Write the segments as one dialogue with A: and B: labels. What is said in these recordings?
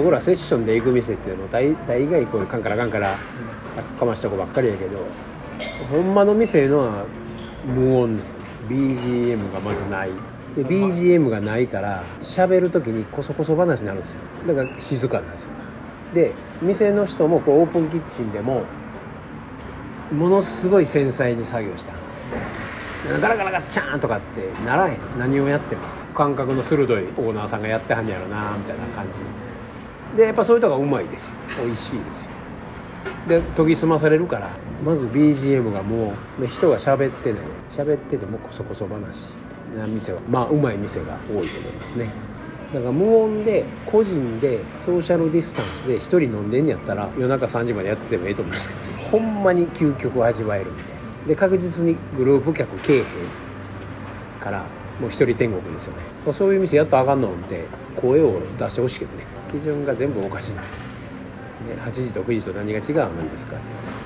A: 僕らセッションで行く店ってもう大大概こうカンカラカンカラかました子ばっかりやけどほんまの店のは無音ですよ。BGM がまずない。で BGM がないから喋る時にこそこそ話になるんですよ。だから静かなんですよ。で店の人もこうオープンキッチンでもものすごい繊細に作業したガラガラガッチャーンとかってならへん何をやっても感覚の鋭いオーナーさんがやってはんやろなみたいな感じでやっぱそういうとこがうまいですよ。美味しいですよ。で研ぎ澄まされるから。まず BGM がもう人が喋ってね喋っててもこそこそ話。な店はまあうまい店が多いと思いますね。だから無音で個人でソーシャルディスタンスで一人飲んでんやったら夜中3時までやっててもええと思うんですけどほんまに究極を味わえるみたいな。で確実にグループ客経営からもう一人天国ですよね。まそういう店やっとあかんのって声を出してほしいけどね。基準が全部おかしいんですよ、ね、8時と9時と何が違うんですかって。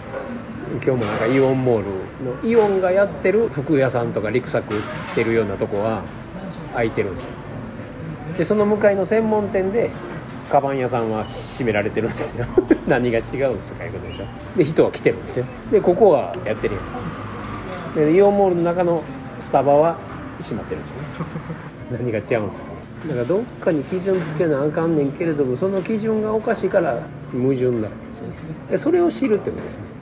A: 今日もなんかイオンモールのイオンがやってる服屋さんとか陸作売ってるようなとこは空いてるんですよ。でその向かいの専門店でカバン屋さんは閉められてるんですよ。何が違うんですかいうことでしょ。で人は来てるんですよ。でここはやってるやん。でイオンモールの中のスタバは閉まってるんですよね。何が違うんですかだからどっかに基準つけなあかんねんけれどもその基準がおかしいから矛盾になるんですよね。でそれを知るってことですね。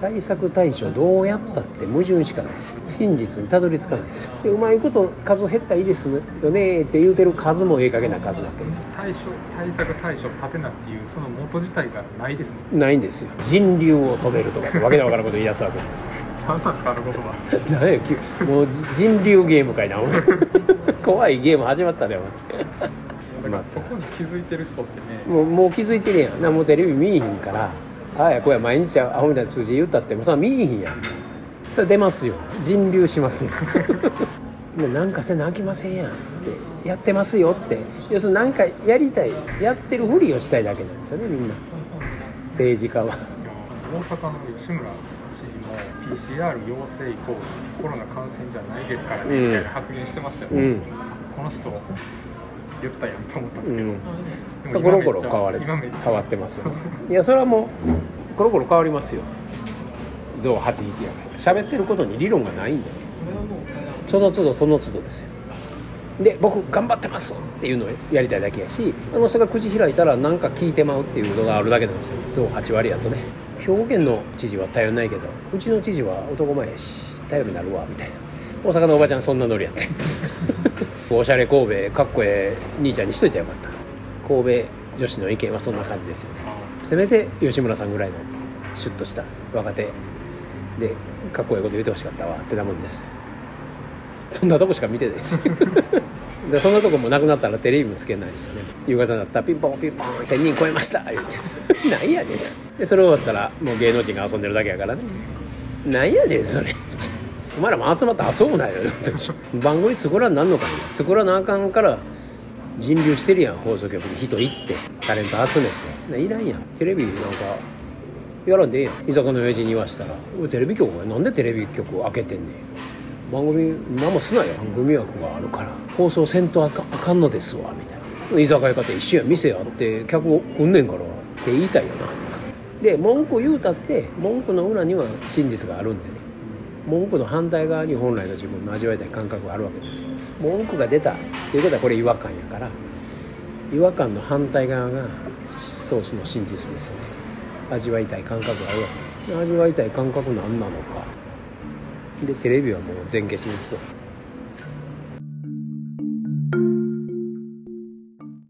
A: 対策対処どうやったって矛盾しかないですよ。真実にたどり着かないですよ。でうまいこと数減ったらいいですよねって言うてる数もええ加減な数なわけです。
B: 対処対策対処立てなっていうその元自体がないですもん
A: ないんですよ。人流を止めるとかわけのわからんこと言い出すわけです
B: 何 なんですかあの言葉
A: きもう人流ゲームかいな怖いゲーム始まったで思って
B: だからそこに気づいてる人ってね。
A: もうもう気づいてるやんなもうテレビ見えへんから。ああやこうや毎日アホみたいな数字言ったってもうそ見えへんやん。それ出ますよ。人流しますよ。もうなんかせなあきませんやんってやってますよって。要するになんかやりたいやってるふりをしたいだけなんですよねみんな。政治家は。
B: 大阪の吉村 PCR 陽性イコールコロナ感染じゃないですからね、
A: うん。
B: みたいな発言してましたよ、
A: うん。
B: この人言ったやんと思ったんですけど、
A: うん。コロコ
B: 今めっちゃ
A: ロ変われ変わってますよ。いやそれはもうコロコロ変わりますよ。象8匹やから。喋ってることに理論がないんでね。その都度その都度ですよ。で僕頑張ってますっていうのをやりたいだけやしあの人が口開いたら何か聞いてまうっていうのがあるだけなんですよ。象8割やとね兵庫県の知事は頼りないけどうちの知事は男前やし頼りになるわみたいな。大阪のおばちゃんそんなノリやって。おしゃれ神戸かっこええ兄ちゃんにしといてよかった。神戸女子の意見はそんな感じですよね。せめて吉村さんぐらいのシュッとした若手。でかっこいいこと言ってほしかったわってなもんです。そんなとこしか見てないですでそんなとこもなくなったらテレビもつけないですよね。夕方になったらピンポンピンポン1000人超えました。言ってなんやねんそでそれ終わったらもう芸能人が遊んでるだけやからね。なんやねんそれ。お前らも集まって遊ぶなよ。番組作らんなんのかね。作らなあかんから人流してるやん放送局に。人行ってタレント集めて。ないらんやん。テレビなんかやらんでええやん。居酒屋の親父に言わしたら「おいテレビ局はなんでテレビ局開けてんねん」番組何もすなよ。番組枠があるから。放送せんとあかあかんのですわみたいな。居酒屋かって一緒や店あって客を来んねんからって言いたいよな。で文句言うたって文句の裏には真実があるんでね。文句の反対側に本来の自分の味わいたい感覚があるわけですよ。文句が出たっていうことはこれ違和感やから。違和感の反対側がソースの真実ですよね。味わいたい感覚があるわけです。味わいたい感覚何なのか。でテレビはもう全消しですよ。